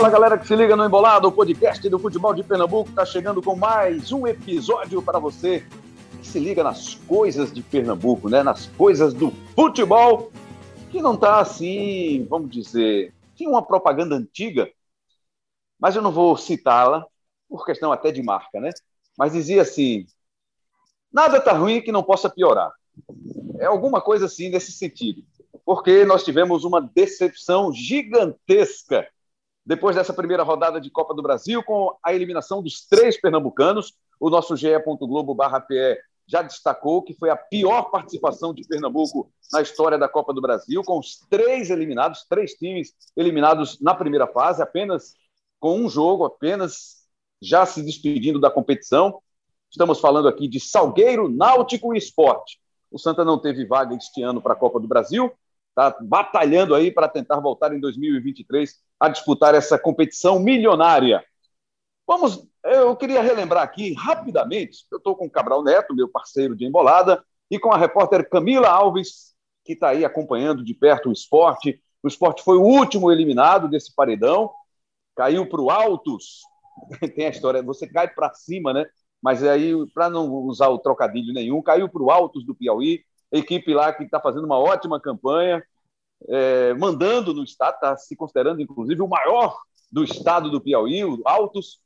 Fala galera que se liga no Embolado, o podcast do futebol de Pernambuco está chegando com mais um episódio para você que se liga nas coisas de Pernambuco, né? Nas coisas do futebol que não está assim, vamos dizer, tinha uma propaganda antiga, mas eu não vou citá-la por questão até de marca, né? Mas dizia assim: nada está ruim que não possa piorar. É alguma coisa assim nesse sentido, porque nós tivemos uma decepção gigantesca depois dessa primeira rodada de Copa do Brasil, com a eliminação dos três pernambucanos, o nosso ge.globo.pe já destacou que foi a pior participação de Pernambuco na história da Copa do Brasil, com os três eliminados, três times eliminados na primeira fase, apenas com um jogo, apenas já se despedindo da competição. Estamos falando aqui de Salgueiro, Náutico e Esporte. O Santa não teve vaga este ano para a Copa do Brasil, está batalhando aí para tentar voltar em 2023 a disputar essa competição milionária. Vamos, eu queria relembrar aqui rapidamente, eu estou com o Cabral Neto, meu parceiro de embolada, e com a repórter Camila Alves, que está aí acompanhando de perto o esporte. O esporte foi o último eliminado desse paredão, caiu para o Altos. Tem a história, você cai para cima, né? Mas aí, para não usar o trocadilho nenhum, caiu para o Altos do Piauí, equipe lá que está fazendo uma ótima campanha, é, mandando no estado, está se considerando, inclusive, o maior do estado do Piauí, o Altos,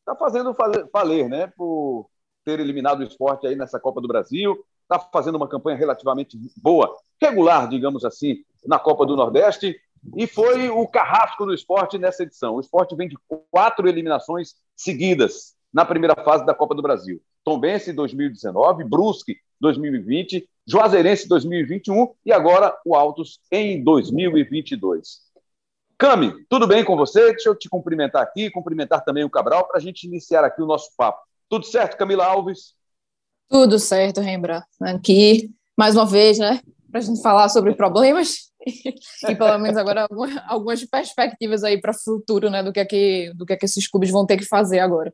está fazendo valer, né, por ter eliminado o esporte aí nessa Copa do Brasil, está fazendo uma campanha relativamente boa, regular, digamos assim, na Copa do Nordeste, e foi o carrasco do esporte nessa edição. O esporte vem de quatro eliminações seguidas na primeira fase da Copa do Brasil. Tombense 2019, Brusque 2020, Juazeirense 2021 e agora o Altos em 2022. Cami, tudo bem com você? Deixa eu te cumprimentar aqui, cumprimentar também o Cabral para a gente iniciar aqui o nosso papo. Tudo certo, Camila Alves? Tudo certo, Rembra. Aqui, mais uma vez, né, para a gente falar sobre problemas e pelo menos agora algumas perspectivas aí para o futuro, né, do que, é que, do que, é que esses clubes vão ter que fazer agora.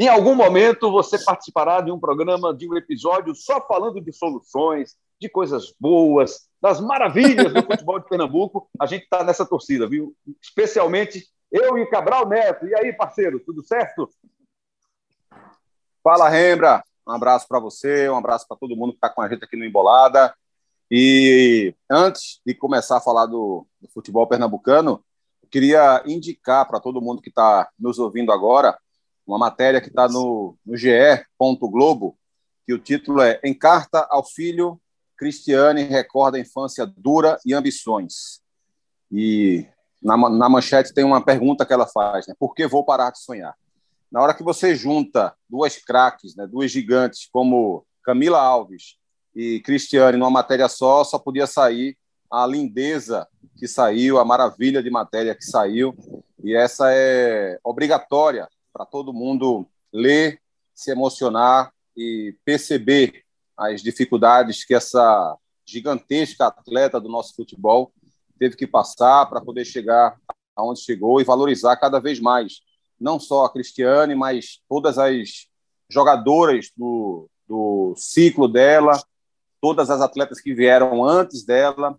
Em algum momento você participará de um programa, de um episódio só falando de soluções, de coisas boas, das maravilhas do futebol de Pernambuco. A gente está nessa torcida, viu? Especialmente eu e Cabral Neto. E aí, parceiro, tudo certo? Fala, Rembra. Um abraço para você, um abraço para todo mundo que está com a gente aqui no Embolada. E antes de começar a falar do, do futebol pernambucano, eu queria indicar para todo mundo que está nos ouvindo agora uma matéria que está no, no ge.globo, que o título é Em Carta ao Filho, Cristiane recorda a infância dura e ambições. E na, na manchete tem uma pergunta que ela faz, né? Por que vou parar de sonhar? Na hora que você junta duas craques, né, duas gigantes como Camila Alves e Cristiane numa matéria só, só podia sair a lindeza que saiu, a maravilha de matéria que saiu, e essa é obrigatória para todo mundo ler, se emocionar e perceber as dificuldades que essa gigantesca atleta do nosso futebol teve que passar para poder chegar aonde chegou e valorizar cada vez mais. Não só a Cristiane, mas todas as jogadoras do, do ciclo dela, todas as atletas que vieram antes dela,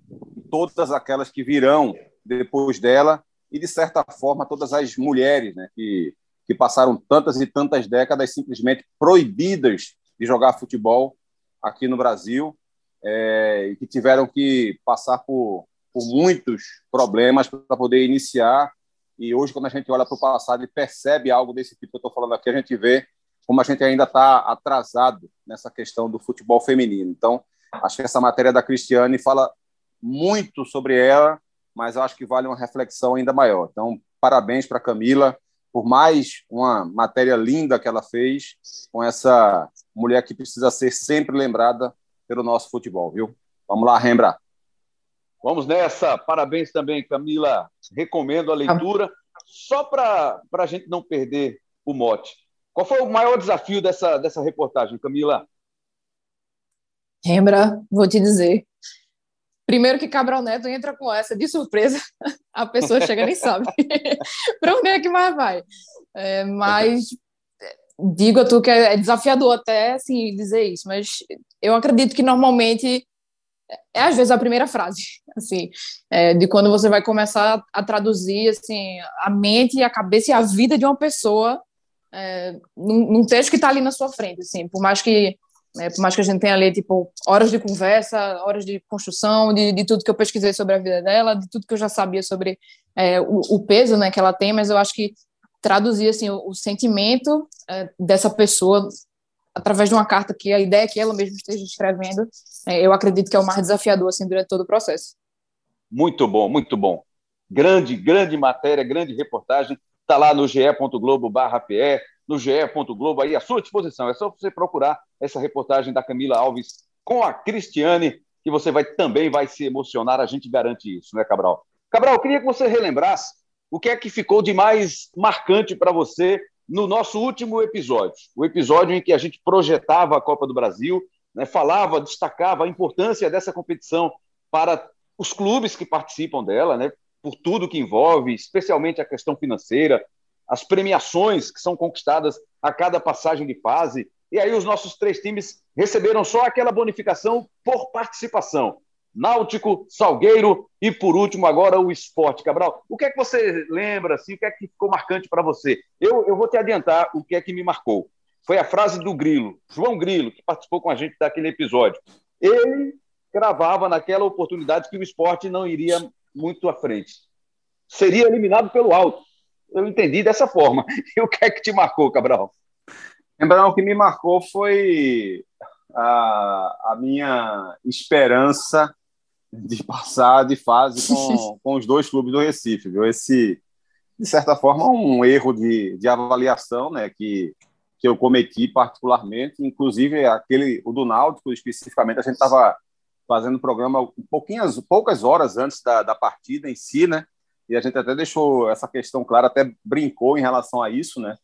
todas aquelas que virão depois dela e de certa forma todas as mulheres, né, que que passaram tantas e tantas décadas simplesmente proibidas de jogar futebol aqui no Brasil é, e que tiveram que passar por, por muitos problemas para poder iniciar. E hoje, quando a gente olha para o passado e percebe algo desse tipo que eu estou falando aqui, a gente vê como a gente ainda está atrasado nessa questão do futebol feminino. Então, acho que essa matéria da Cristiane fala muito sobre ela, mas acho que vale uma reflexão ainda maior. Então, parabéns para Camila por mais uma matéria linda que ela fez com essa mulher que precisa ser sempre lembrada pelo nosso futebol, viu? Vamos lá, Rembra. Vamos nessa. Parabéns também, Camila. Recomendo a leitura. Só para a gente não perder o mote. Qual foi o maior desafio dessa, dessa reportagem, Camila? Rembra, vou te dizer. Primeiro que Cabral Neto entra com essa de surpresa, a pessoa chega nem sabe para onde é que mais vai. É, mas digo a tu que é desafiador até assim dizer isso, mas eu acredito que normalmente é às vezes a primeira frase, assim, é, de quando você vai começar a traduzir assim a mente, a cabeça e a vida de uma pessoa é, num, num, texto que está ali na sua frente, assim, por mais que é, por mais que a gente tenha ali tipo horas de conversa, horas de construção, de, de, tudo que eu pesquisei sobre a vida dela, de tudo que eu já sabia sobre é, o, o, peso, né, que ela tem, mas eu acho que traduzir assim o, o sentimento é, dessa pessoa através de uma carta que a ideia é que ela mesma esteja escrevendo, é, eu acredito que é o mais desafiador assim durante todo o processo. Muito bom, muito bom. Grande, grande matéria, grande reportagem. Está lá no ge.globo/pe, no ge.globo aí à sua disposição. É só você procurar essa reportagem da Camila Alves com a Cristiane, que você vai também vai se emocionar. A gente garante isso, né, Cabral? Cabral, eu queria que você relembrasse o que é que ficou de mais marcante para você no nosso último episódio, o episódio em que a gente projetava a Copa do Brasil, né, falava, destacava a importância dessa competição para os clubes que participam dela, né, por tudo que envolve, especialmente a questão financeira, as premiações que são conquistadas a cada passagem de fase. E aí os nossos três times receberam só aquela bonificação por participação. Náutico, Salgueiro e, por último, agora o esporte. Cabral, o que é que você lembra, assim, o que é que ficou marcante para você? Eu, eu vou te adiantar o que é que me marcou. Foi a frase do Grilo, João Grilo, que participou com a gente daquele episódio. Ele cravava naquela oportunidade que o esporte não iria muito à frente. Seria eliminado pelo alto. Eu entendi dessa forma. E o que é que te marcou, Cabral? Lembrando, o que me marcou foi a, a minha esperança de passar de fase com, com os dois clubes do Recife, viu? Esse, de certa forma, um erro de, de avaliação, né, que, que eu cometi particularmente, inclusive aquele, o do Náutico especificamente, a gente estava fazendo o programa pouquinhas, poucas horas antes da, da partida em si, né, e a gente até deixou essa questão clara, até brincou em relação a isso, né,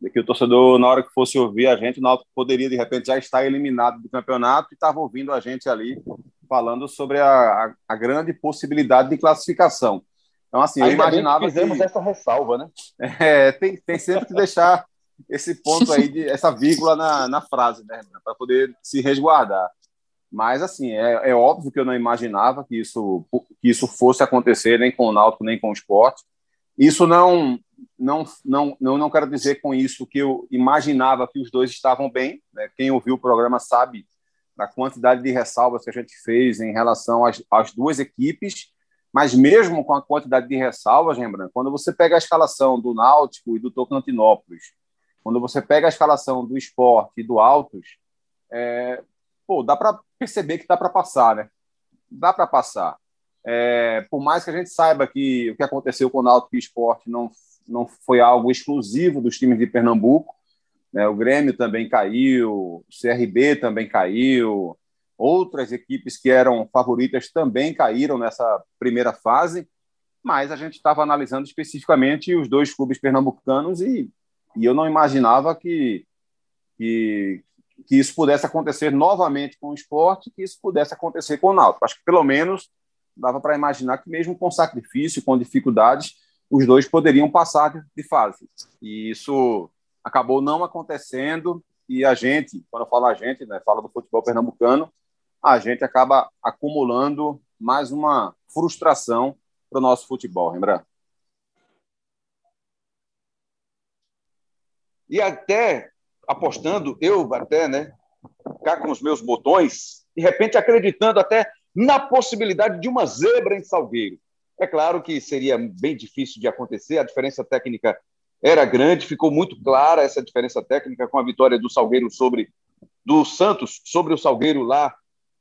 de que o torcedor, na hora que fosse ouvir a gente, o Náutico poderia, de repente, já estar eliminado do campeonato e estava ouvindo a gente ali falando sobre a, a, a grande possibilidade de classificação. Então, assim, Ainda eu imaginava que fizemos que, essa ressalva, né? É, tem, tem sempre que deixar esse ponto aí, de, essa vírgula na, na frase, né? Para poder se resguardar. Mas, assim, é, é, óbvio que eu não imaginava que isso, que isso fosse acontecer nem com o Náutico, nem com o esporte. Isso não, não, não, não, não quero dizer com isso que eu imaginava que os dois estavam bem. Né? Quem ouviu o programa sabe da quantidade de ressalvas que a gente fez em relação às, às duas equipes, mas mesmo com a quantidade de ressalvas, lembrando, quando você pega a escalação do Náutico e do Tocantinópolis, quando você pega a escalação do Esporte e do Altos, é, pô, dá para perceber que dá para passar, né? Dá para passar. É, por mais que a gente saiba que o que aconteceu com o Náutico Esporte não, não foi algo exclusivo dos times de Pernambuco, né? O Grêmio também caiu, o CRB também caiu, outras equipes que eram favoritas também caíram nessa primeira fase, mas a gente estava analisando especificamente os dois clubes pernambucanos e, e eu não imaginava que, que, que isso pudesse acontecer novamente com o esporte, que isso pudesse acontecer com o Náutico. Acho que pelo menos dava para imaginar que mesmo com sacrifício, com dificuldades, os dois poderiam passar de fase. E isso acabou não acontecendo e a gente, quando eu falo a gente, né, fala do futebol pernambucano, a gente acaba acumulando mais uma frustração para o nosso futebol, lembra? E até apostando, eu até, né, cá com os meus botões, de repente acreditando até na possibilidade de uma zebra em Salgueiro. É claro que seria bem difícil de acontecer, a diferença técnica era grande, ficou muito clara essa diferença técnica com a vitória do Salgueiro sobre do Santos sobre o Salgueiro lá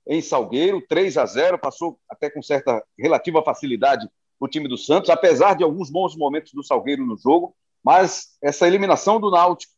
em Salgueiro, 3 a 0, passou até com certa relativa facilidade o time do Santos, apesar de alguns bons momentos do Salgueiro no jogo, mas essa eliminação do Náutico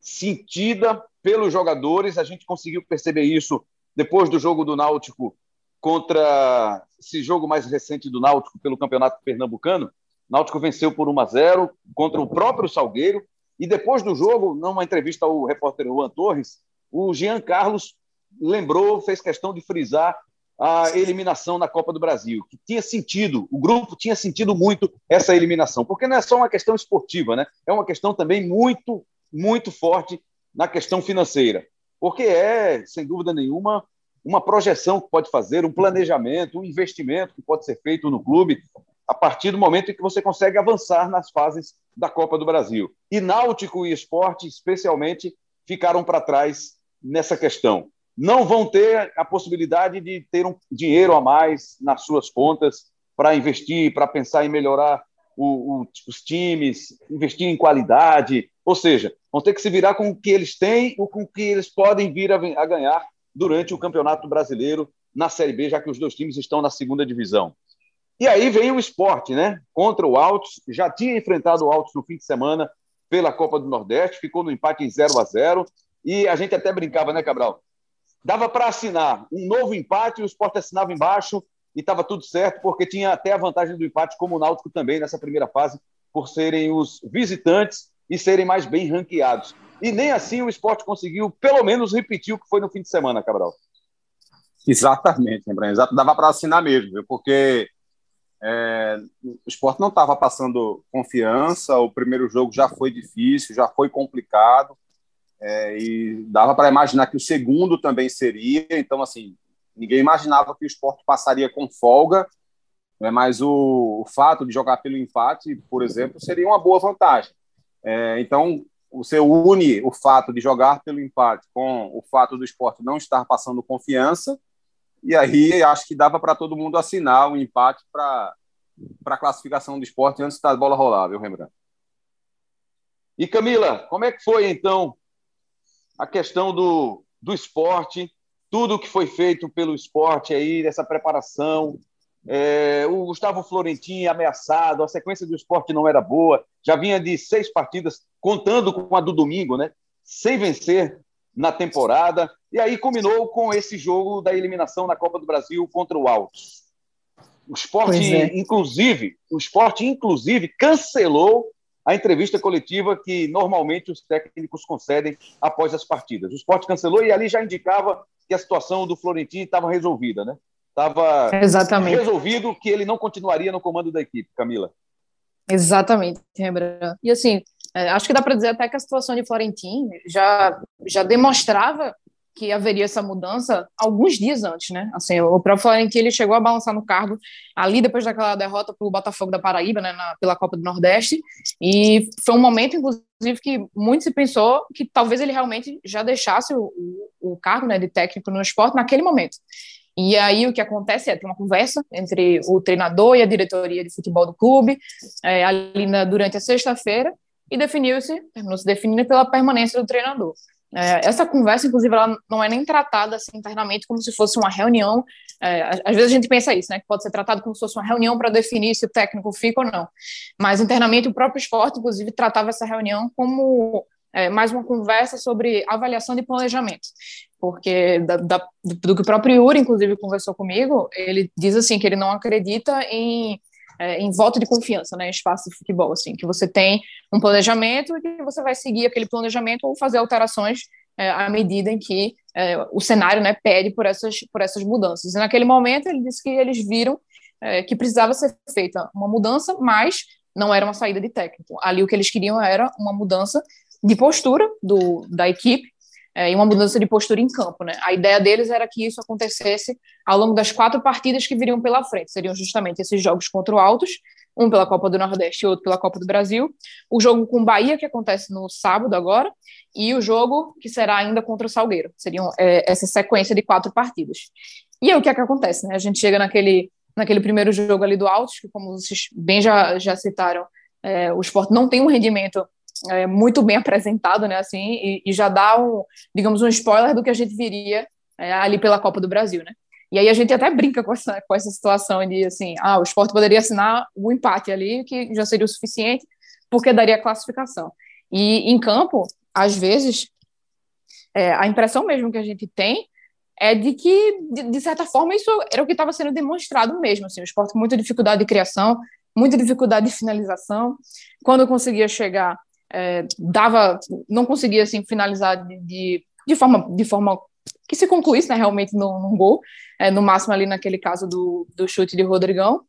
sentida pelos jogadores, a gente conseguiu perceber isso depois do jogo do Náutico contra esse jogo mais recente do Náutico pelo Campeonato Pernambucano, Náutico venceu por 1 a 0 contra o próprio Salgueiro. E depois do jogo, numa entrevista ao repórter Juan Torres, o Jean Carlos lembrou, fez questão de frisar a eliminação na Copa do Brasil, que tinha sentido, o grupo tinha sentido muito essa eliminação, porque não é só uma questão esportiva, né? É uma questão também muito, muito forte na questão financeira, porque é, sem dúvida nenhuma, uma projeção que pode fazer, um planejamento, um investimento que pode ser feito no clube a partir do momento em que você consegue avançar nas fases da Copa do Brasil. E Náutico e Esporte, especialmente, ficaram para trás nessa questão. Não vão ter a possibilidade de ter um dinheiro a mais nas suas contas para investir, para pensar em melhorar o, o, os times, investir em qualidade, ou seja, vão ter que se virar com o que eles têm ou com o que eles podem vir a, ganhar durante o Campeonato Brasileiro na Série B, já que os dois times estão na segunda divisão. E aí vem o esporte, né? Contra o Altos, já tinha enfrentado o Altos no fim de semana pela Copa do Nordeste, ficou no empate em 0 a 0 e a gente até brincava, né, Cabral? Dava para assinar um novo empate, o esporte assinava embaixo e estava tudo certo, porque tinha até a vantagem do empate, como o Náutico também nessa primeira fase, por serem os visitantes e serem mais bem ranqueados. E nem assim o esporte conseguiu, pelo menos, repetir o que foi no fim de semana, Cabral. Exatamente, Lembrando. Exato, dava para assinar mesmo, viu? porque é, o esporte não estava passando confiança, o primeiro jogo já foi difícil, já foi complicado, é, e dava para imaginar que o segundo também seria, então, assim, ninguém imaginava que o esporte passaria com folga, né, mas o, o fato de jogar pelo empate, por exemplo, seria uma boa vantagem. É, então, você une o fato de jogar pelo empate com o fato do esporte não estar passando confiança, e aí acho que dava para todo mundo assinar o um empate para a classificação do esporte antes da bola rolar, viu, Rembrandt? E Camila, como é que foi então a questão do, do esporte, tudo que foi feito pelo esporte aí, dessa preparação, é, o Gustavo Florentin ameaçado, a sequência do esporte não era boa, já vinha de seis partidas, contando com a do domingo, né? Sem vencer na temporada. E aí combinou com esse jogo da eliminação na Copa do Brasil contra o Altos. O esporte, é. inclusive, o esporte, inclusive, cancelou a entrevista coletiva que normalmente os técnicos concedem após as partidas. O esporte cancelou e ali já indicava que a situação do Florentino estava resolvida, né? Estava resolvido que ele não continuaria no comando da equipe, Camila. Exatamente, Rembrandt. E assim, é, acho que dá para dizer até que a situação de Florentino já, já demonstrava que haveria essa mudança alguns dias antes, né? Assim, o próprio Florentino ele chegou a balançar no cargo ali depois daquela derrota para o Botafogo da Paraíba, né, na, pela Copa do Nordeste, e foi um momento, inclusive, que muito se pensou que talvez ele realmente já deixasse o, o, o cargo né, de técnico no esporte naquele momento. E aí o que acontece é tem uma conversa entre o treinador e a diretoria de futebol do clube é, ali na, durante a sexta-feira e definiu-se, terminou se definindo pela permanência do treinador. É, essa conversa, inclusive, ela não é nem tratada assim, internamente como se fosse uma reunião. É, às vezes a gente pensa isso, né? Que pode ser tratado como se fosse uma reunião para definir se o técnico fica ou não. Mas internamente o próprio esporte, inclusive, tratava essa reunião como é, mais uma conversa sobre avaliação de planejamento porque da, da, do, que o próprio Yuri, inclusive, conversou comigo, ele diz assim que ele não acredita em, é, em voto de confiança, né, em espaço de futebol, assim, que você tem um planejamento e que você vai seguir aquele planejamento ou fazer alterações é, à medida em que é, o cenário, né, pede por essas, por essas mudanças. E naquele momento ele disse que eles viram é, que precisava ser feita uma mudança, mas não era uma saída de técnico. Ali o que eles queriam era uma mudança de postura do, da equipe é, e uma mudança de postura em campo. Né? A ideia deles era que isso acontecesse ao longo das quatro partidas que viriam pela frente. Seriam justamente esses jogos contra o Altos, um pela Copa do Nordeste e outro pela Copa do Brasil, o jogo com o Bahia, que acontece no sábado agora, e o jogo que será ainda contra o Salgueiro. Seriam é, essa sequência de quatro partidas. E aí o que é que acontece? Né? A gente chega naquele, naquele primeiro jogo ali do Altos, que como vocês bem já, já citaram, é, o esporte não tem um rendimento é, muito bem apresentado, né, assim, e, e, já dá um, digamos, um spoiler do que a gente viria é, ali pela Copa do Brasil, né. E aí a gente até brinca com essa, com essa situação de, assim, ah, o esporte poderia assinar o empate ali, que já seria o suficiente, porque daria classificação. E em campo, às vezes, é, a impressão mesmo que a gente tem é de que, de, de certa forma, isso era o que estava sendo demonstrado mesmo, assim, o esporte com muita dificuldade de criação, muita dificuldade de finalização, quando conseguia chegar é, dava, não conseguia assim finalizar de, de, de, forma de forma que se concluísse né, realmente num, gol, é, no máximo ali naquele caso do, do chute de Rodrigão.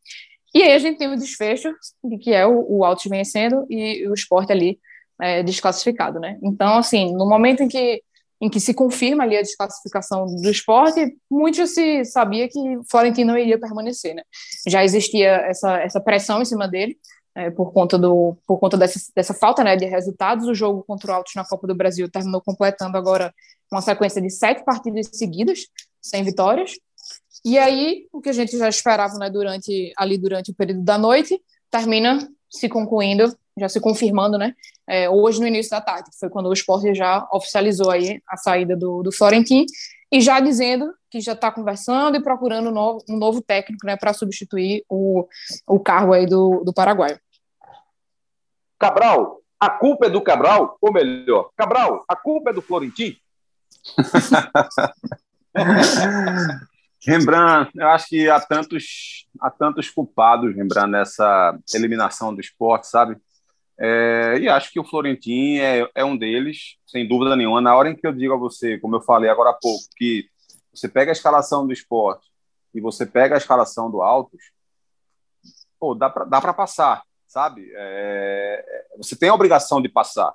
E aí a gente tem o desfecho de que é o, o Altos vencendo e o esporte ali é, desclassificado, né? Então, assim, no momento em que em que se confirma ali a desclassificação do esporte, muito se sabia que Florentino não iria permanecer, né? Já existia essa, essa pressão em cima dele, é, por conta, do, por conta dessa, dessa falta né, de resultados. O jogo contra o Altos na Copa do Brasil terminou completando agora uma sequência de sete partidas seguidas, sem vitórias. E aí, o que a gente já esperava né, durante, ali durante o período da noite, termina se concluindo, já se confirmando, né, é, hoje no início da tarde, foi quando o esporte já oficializou aí a saída do, do Florentino, e já dizendo que já está conversando e procurando um novo, um novo técnico né, para substituir o, o cargo aí do, do Paraguai. Cabral, a culpa é do Cabral, ou melhor, Cabral, a culpa é do Florentino? Rembrandt, eu acho que há tantos, há tantos culpados, Rembrandt, nessa eliminação do esporte, sabe? É, e acho que o Florentino é, é um deles, sem dúvida nenhuma. Na hora em que eu digo a você, como eu falei agora há pouco, que você pega a escalação do esporte e você pega a escalação do Altos, pô, dá para dá passar, sabe? É, você tem a obrigação de passar.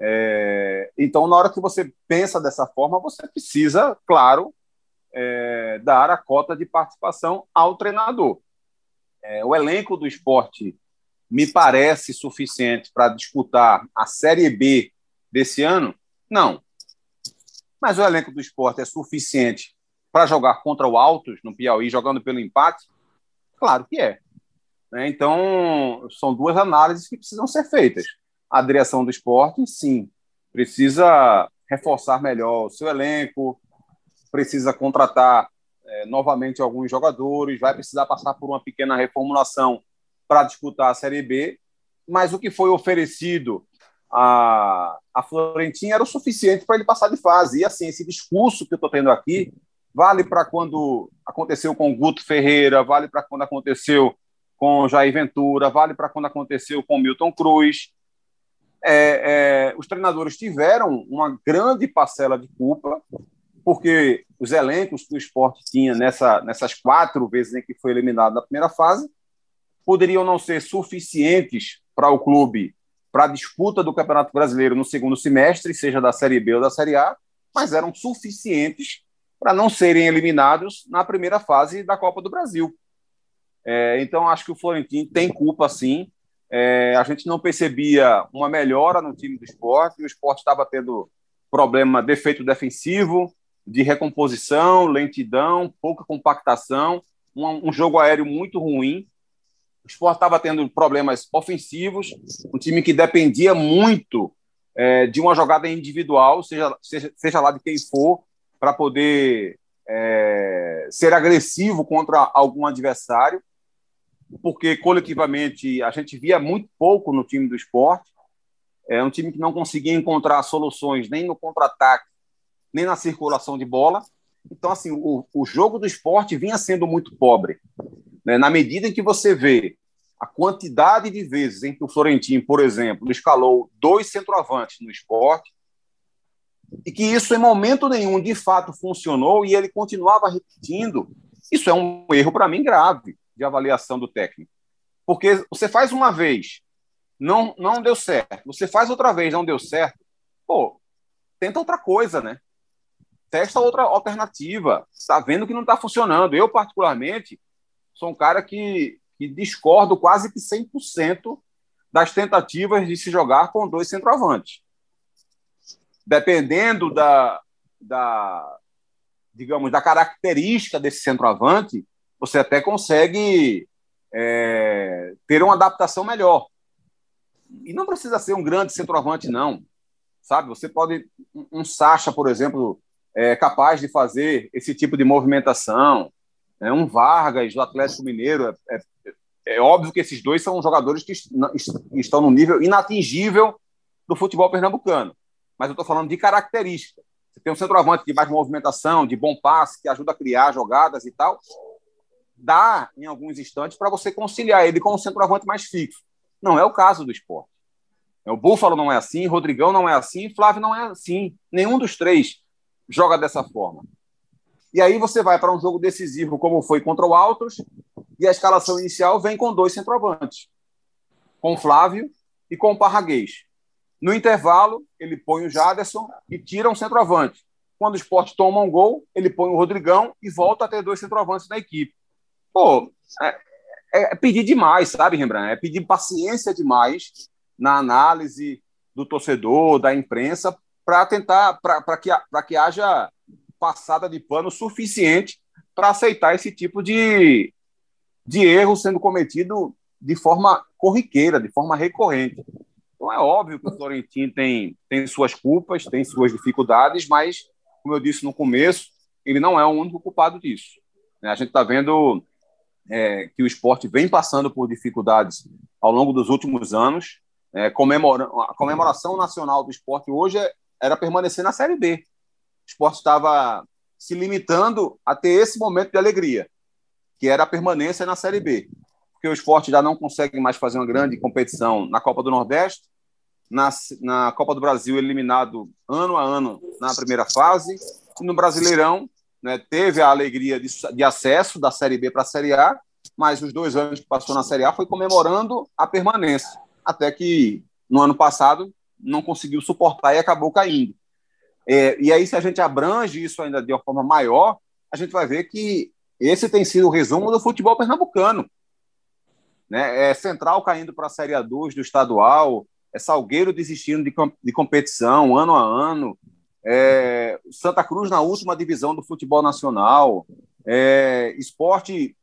É, então, na hora que você pensa dessa forma, você precisa, claro, é, dar a cota de participação ao treinador. É, o elenco do esporte me parece suficiente para disputar a Série B desse ano? Não. Mas o elenco do esporte é suficiente para jogar contra o Altos no Piauí, jogando pelo empate? Claro que é. Né? Então, são duas análises que precisam ser feitas. A direção do esporte, sim, precisa reforçar melhor o seu elenco, precisa contratar é, novamente alguns jogadores, vai precisar passar por uma pequena reformulação para disputar a Série B, mas o que foi oferecido a, a Florentina era o suficiente para ele passar de fase. E assim, esse discurso que eu estou tendo aqui vale para quando aconteceu com Guto Ferreira, vale para quando aconteceu com Jair Ventura, vale para quando aconteceu com Milton Cruz. É, é, os treinadores tiveram uma grande parcela de culpa, porque os elencos que o esporte tinha nessa, nessas quatro vezes em que foi eliminado na primeira fase poderiam não ser suficientes para o clube para a disputa do Campeonato Brasileiro no segundo semestre, seja da Série B ou da Série A, mas eram suficientes para não serem eliminados na primeira fase da Copa do Brasil. É, então, acho que o Florentino tem culpa, sim. É, a gente não percebia uma melhora no time do esporte, o esporte estava tendo problema, defeito defensivo, de recomposição, lentidão, pouca compactação, um, um jogo aéreo muito ruim. O esporte estava tendo problemas ofensivos, um time que dependia muito é, de uma jogada individual, seja, seja, seja lá de quem for, para poder é, ser agressivo contra algum adversário porque coletivamente a gente via muito pouco no time do esporte. É um time que não conseguia encontrar soluções nem no contra-ataque, nem na circulação de bola. Então, assim, o, o jogo do esporte vinha sendo muito pobre. Né? Na medida em que você vê a quantidade de vezes em que o Florentino, por exemplo, escalou dois centroavantes no esporte, e que isso em momento nenhum de fato funcionou e ele continuava repetindo, isso é um erro para mim grave de avaliação do técnico. Porque você faz uma vez, não, não deu certo. Você faz outra vez, não deu certo. Pô, tenta outra coisa, né? Testa outra alternativa. Está vendo que não está funcionando. Eu, particularmente, sou um cara que, que discordo quase que 100% das tentativas de se jogar com dois centroavantes. Dependendo da, da digamos, da característica desse centroavante, você até consegue é, ter uma adaptação melhor. E não precisa ser um grande centroavante, não. Sabe? Você pode. Um Sacha, por exemplo, é capaz de fazer esse tipo de movimentação. Né? Um Vargas, do Atlético Mineiro. É, é, é óbvio que esses dois são jogadores que estão no nível inatingível do futebol pernambucano. Mas eu estou falando de característica. Você tem um centroavante de mais movimentação, de bom passe, que ajuda a criar jogadas e tal dá, em alguns instantes, para você conciliar ele com um centroavante mais fixo. Não é o caso do esporte. O Búfalo não é assim, Rodrigão não é assim, Flávio não é assim. Nenhum dos três joga dessa forma. E aí você vai para um jogo decisivo, como foi contra o Altos, e a escalação inicial vem com dois centroavantes, com Flávio e com Parraguês. No intervalo, ele põe o Jaderson e tira um centroavante. Quando o esporte toma um gol, ele põe o Rodrigão e volta a ter dois centroavantes na equipe. Pô, é, é pedir demais, sabe, Rembrandt? É pedir paciência demais na análise do torcedor, da imprensa, para tentar, para que, que haja passada de pano suficiente para aceitar esse tipo de, de erro sendo cometido de forma corriqueira, de forma recorrente. Então é óbvio que o Florentino tem, tem suas culpas, tem suas dificuldades, mas, como eu disse no começo, ele não é o único culpado disso. A gente está vendo é, que o esporte vem passando por dificuldades ao longo dos últimos anos. É, comemora, a comemoração nacional do esporte hoje é, era permanecer na Série B. O esporte estava se limitando a ter esse momento de alegria, que era a permanência na Série B. Porque o esporte já não consegue mais fazer uma grande competição na Copa do Nordeste, na, na Copa do Brasil eliminado ano a ano na primeira fase, e no Brasileirão né, teve a alegria de, de acesso da Série B para a Série A, mas os dois anos que passou na Série A foi comemorando a permanência, até que no ano passado não conseguiu suportar e acabou caindo. É, e aí, se a gente abrange isso ainda de uma forma maior, a gente vai ver que esse tem sido o resumo do futebol pernambucano. Né? É Central caindo para a Série A2 do estadual, é Salgueiro desistindo de, de competição ano a ano, é Santa Cruz na última divisão do futebol nacional, é esporte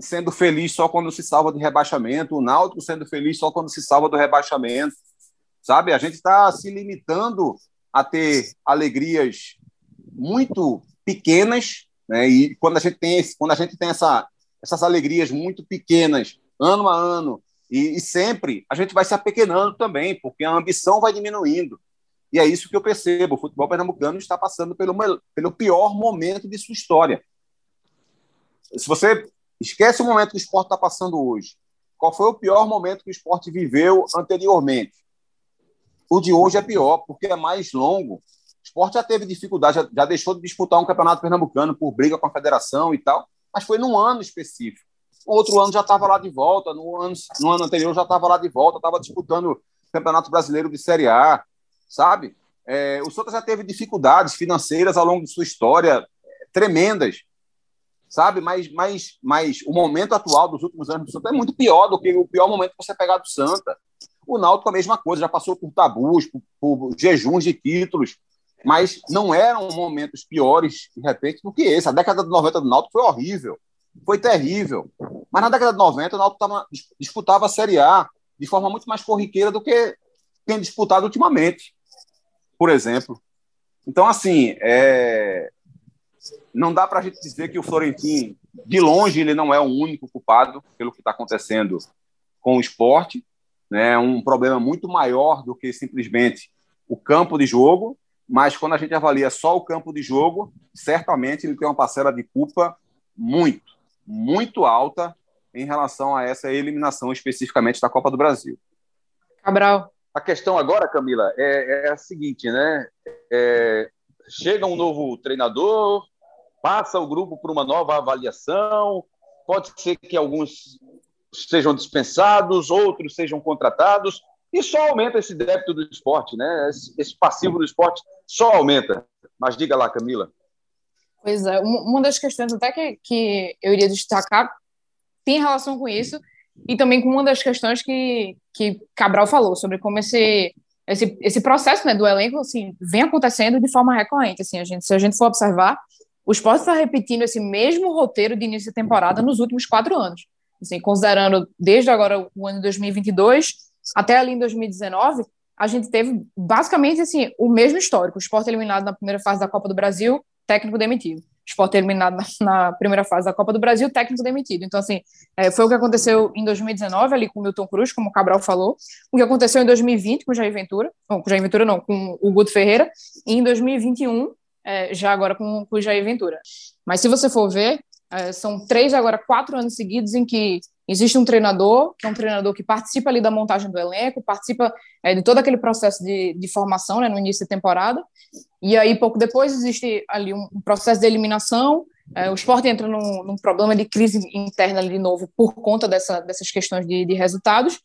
sendo feliz só quando se salva de rebaixamento, o Náutico sendo feliz só quando se salva do rebaixamento, sabe? A gente está se limitando a ter alegrias muito pequenas, né? E quando a gente tem esse, quando a gente tem essa, essas alegrias muito pequenas, ano a ano, e, e, sempre a gente vai se apequenando também, porque a ambição vai diminuindo. E é isso que eu percebo. O futebol pernambucano está passando pelo, pelo pior momento de sua história. Se você esquece o momento que o esporte está passando hoje, qual foi o pior momento que o esporte viveu anteriormente? O de hoje é pior, porque é mais longo. O esporte já teve dificuldade, já, já deixou de disputar um campeonato pernambucano por briga com a federação e tal, mas foi num ano específico. O outro ano já estava lá de volta, no ano, no ano anterior já estava lá de volta, estava disputando o Campeonato Brasileiro de Série A, sabe? É, o Santa já teve dificuldades financeiras ao longo de sua história é, tremendas, sabe? Mas, mas, mas o momento atual dos últimos anos do Santa é muito pior do que o pior momento que você pegar do Santa. O Náutico a mesma coisa, já passou por tabus, por, por jejuns de títulos, mas não eram momentos piores, de repente, do que esse. A década de 90 do Náutico foi horrível, foi terrível. Mas na década de 90 o Náutico tava, disputava a Série A de forma muito mais corriqueira do que tem disputado ultimamente, por exemplo. Então, assim, é... não dá para a gente dizer que o Florentino, de longe, ele não é o único culpado pelo que está acontecendo com o esporte né, um problema muito maior do que simplesmente o campo de jogo, mas quando a gente avalia só o campo de jogo, certamente ele tem uma parcela de culpa muito, muito alta em relação a essa eliminação especificamente da Copa do Brasil. Cabral. A questão agora, Camila, é, é a seguinte, né? É, chega um novo treinador, passa o grupo por uma nova avaliação, pode ser que alguns sejam dispensados, outros sejam contratados, e só aumenta esse débito do esporte, né? Esse passivo do esporte só aumenta. Mas diga lá, Camila. Pois é, uma das questões até que, que eu iria destacar tem relação com isso, e também com uma das questões que, que Cabral falou, sobre como esse, esse, esse processo né, do elenco assim, vem acontecendo de forma recorrente. Assim, a gente, se a gente for observar, o esporte está repetindo esse mesmo roteiro de início de temporada nos últimos quatro anos assim, considerando desde agora o ano de 2022 até ali em 2019, a gente teve basicamente assim, o mesmo histórico. O esporte eliminado na primeira fase da Copa do Brasil, técnico demitido. Esporte eliminado na, na primeira fase da Copa do Brasil, técnico demitido. Então, assim, é, foi o que aconteceu em 2019, ali com o Milton Cruz, como o Cabral falou, o que aconteceu em 2020 com o Jair Ventura, não, com o Jair Ventura não, com o Guto Ferreira, e em 2021, é, já agora com, com o Jair Ventura. Mas se você for ver, é, são três, agora quatro anos seguidos em que existe um treinador, que é um treinador que participa ali da montagem do elenco, participa é, de todo aquele processo de, de formação né, no início da temporada, e aí pouco depois existe ali um, um processo de eliminação, é, o esporte entra num, num, problema de crise interna ali de novo por conta dessa, dessas questões de, de resultados,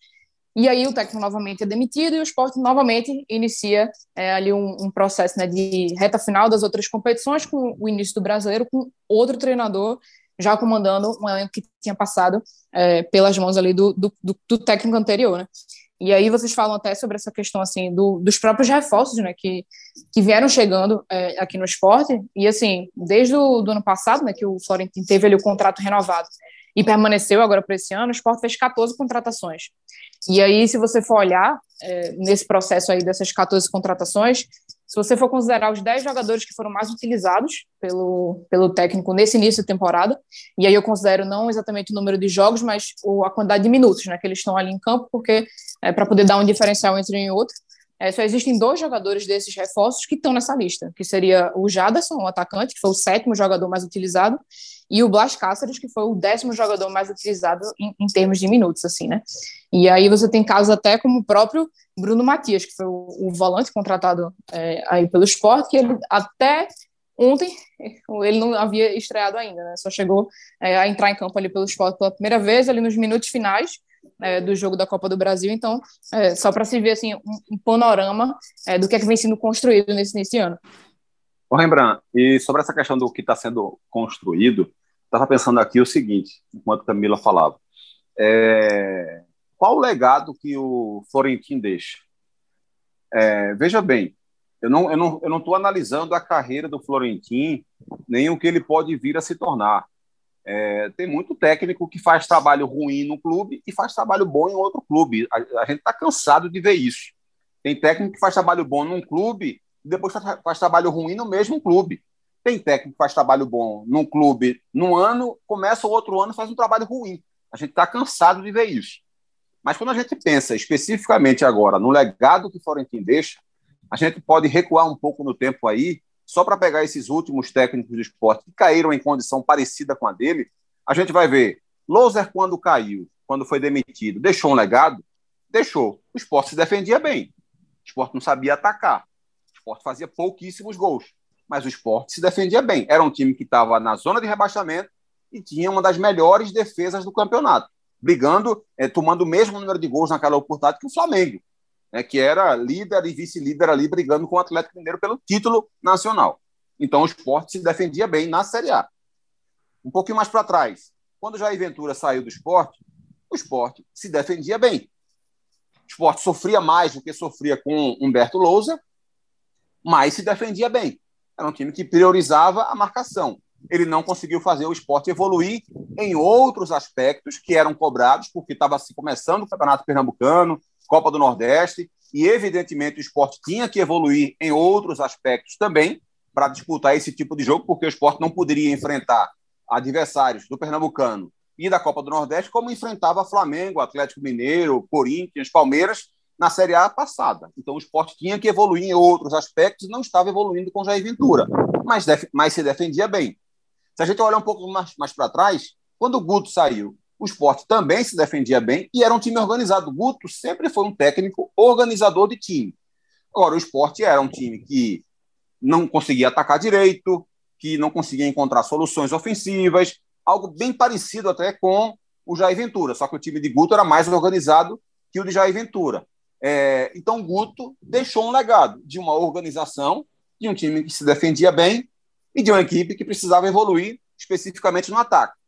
E aí o técnico novamente é demitido e o esporte novamente inicia é, ali um, um, processo né, de reta final das outras competições, com o início do brasileiro, com outro treinador já comandando um elenco que tinha passado é, pelas mãos ali do, do, do, técnico anterior, né? E aí vocês falam até sobre essa questão assim do, dos próprios reforços, né, que, que vieram chegando é, aqui no esporte e assim desde o do ano passado, né, que o Florentino teve ali o contrato renovado e permaneceu agora para esse ano, o esporte fez 14 contratações. E aí, se você for olhar é, nesse processo aí dessas 14 contratações, se você for considerar os 10 jogadores que foram mais utilizados pelo, pelo técnico nesse início de temporada, e aí eu considero não exatamente o número de jogos, mas o, a quantidade de minutos né, que eles estão ali em campo, porque é, para poder dar um diferencial entre um e outro, é, só existem dois jogadores desses reforços que estão nessa lista, que seria o Jadson, o atacante, que foi o sétimo jogador mais utilizado, e o Blas Cáceres, que foi o décimo jogador mais utilizado em, em, termos de minutos, assim, né? E aí você tem casos até como o próprio Bruno Matias, que foi o, o volante contratado é, aí pelo esporte, que ele até ontem ele não havia estreado ainda, né? Só chegou é, a entrar em campo ali pelo esporte pela primeira vez, ali nos minutos finais é, do jogo da Copa do Brasil. Então, é, só para se ver assim, um, um panorama é, do que, é que vem sendo construído nesse, nesse ano. Ô Rembrandt, e sobre essa questão do que está sendo construído, estava pensando aqui o seguinte, enquanto Camila falava. É, qual o legado que o Florentino deixa? É, veja bem, eu não estou não, eu não analisando a carreira do Florentino, nem o que ele pode vir a se tornar. É, tem muito técnico que faz trabalho ruim no clube e faz trabalho bom em outro clube. A, a gente está cansado de ver isso. Tem técnico que faz trabalho bom num clube e depois faz, faz trabalho ruim no mesmo clube. Tem técnico que faz trabalho bom num clube num ano, começa o outro ano faz um trabalho ruim. A gente está cansado de ver isso. Mas quando a gente pensa especificamente agora no legado que Florentino deixa, a gente pode recuar um pouco no tempo aí, só para pegar esses últimos técnicos do esporte que caíram em condição parecida com a dele, a gente vai ver Loser quando caiu, quando foi demitido, deixou um legado? Deixou. O esporte se defendia bem. O esporte não sabia atacar. O esporte fazia pouquíssimos gols mas o esporte se defendia bem. Era um time que estava na zona de rebaixamento e tinha uma das melhores defesas do campeonato, brigando, é, tomando o mesmo número de gols naquela oportunidade que o Flamengo, né, que era líder e vice-líder ali, brigando com o Atlético Mineiro pelo título nacional. Então o esporte se defendia bem na Série A. Um pouquinho mais para trás, quando Jair Ventura saiu do esporte, o esporte se defendia bem. O esporte sofria mais do que sofria com Humberto Lousa, mas se defendia bem. Era um time que priorizava a marcação. Ele não conseguiu fazer o esporte evoluir em outros aspectos que eram cobrados, porque estava se começando o Campeonato Pernambucano, Copa do Nordeste, e evidentemente o esporte tinha que evoluir em outros aspectos também para disputar esse tipo de jogo, porque o esporte não poderia enfrentar adversários do Pernambucano e da Copa do Nordeste como enfrentava Flamengo, Atlético Mineiro, Corinthians, Palmeiras na Série A passada. Então o esporte tinha que evoluir em outros aspectos e não estava evoluindo com Jair Ventura, mas, mas se defendia bem. Se a gente olhar um pouco mais, mais para trás, quando o Guto saiu, o esporte também se defendia bem e era um time organizado. O Guto sempre foi um técnico organizador de time. Agora, o esporte era um time que não conseguia atacar direito, que não conseguia encontrar soluções ofensivas, algo bem parecido até com o Jair Ventura, só que o time de Guto era mais organizado que o de Jair Ventura. É, então, Guto deixou um legado de uma organização, de um time que se defendia bem e de uma equipe que precisava evoluir especificamente no ataque.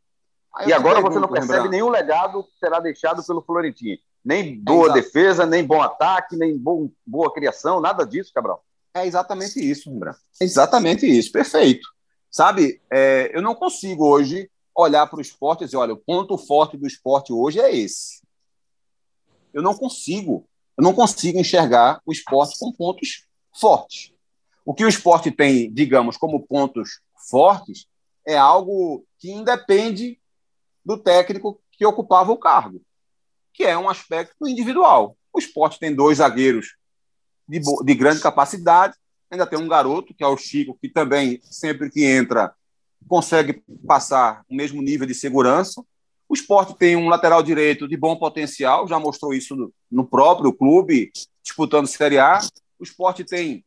E agora você não percebe lembrar. nenhum legado que será deixado pelo Florentino. Nem boa é defesa, nem bom ataque, nem bom, boa criação, nada disso, Cabral. É exatamente isso, Rembrandt. É exatamente isso, perfeito. Sabe, é, eu não consigo hoje olhar para o esporte e dizer, olha, o ponto forte do esporte hoje é esse. Eu não consigo eu não consigo enxergar o esporte com pontos fortes. O que o esporte tem, digamos, como pontos fortes, é algo que independe do técnico que ocupava o cargo, que é um aspecto individual. O esporte tem dois zagueiros de, de grande capacidade, ainda tem um garoto, que é o Chico, que também, sempre que entra, consegue passar o mesmo nível de segurança. O esporte tem um lateral direito de bom potencial, já mostrou isso no próprio clube, disputando Série A. O esporte tem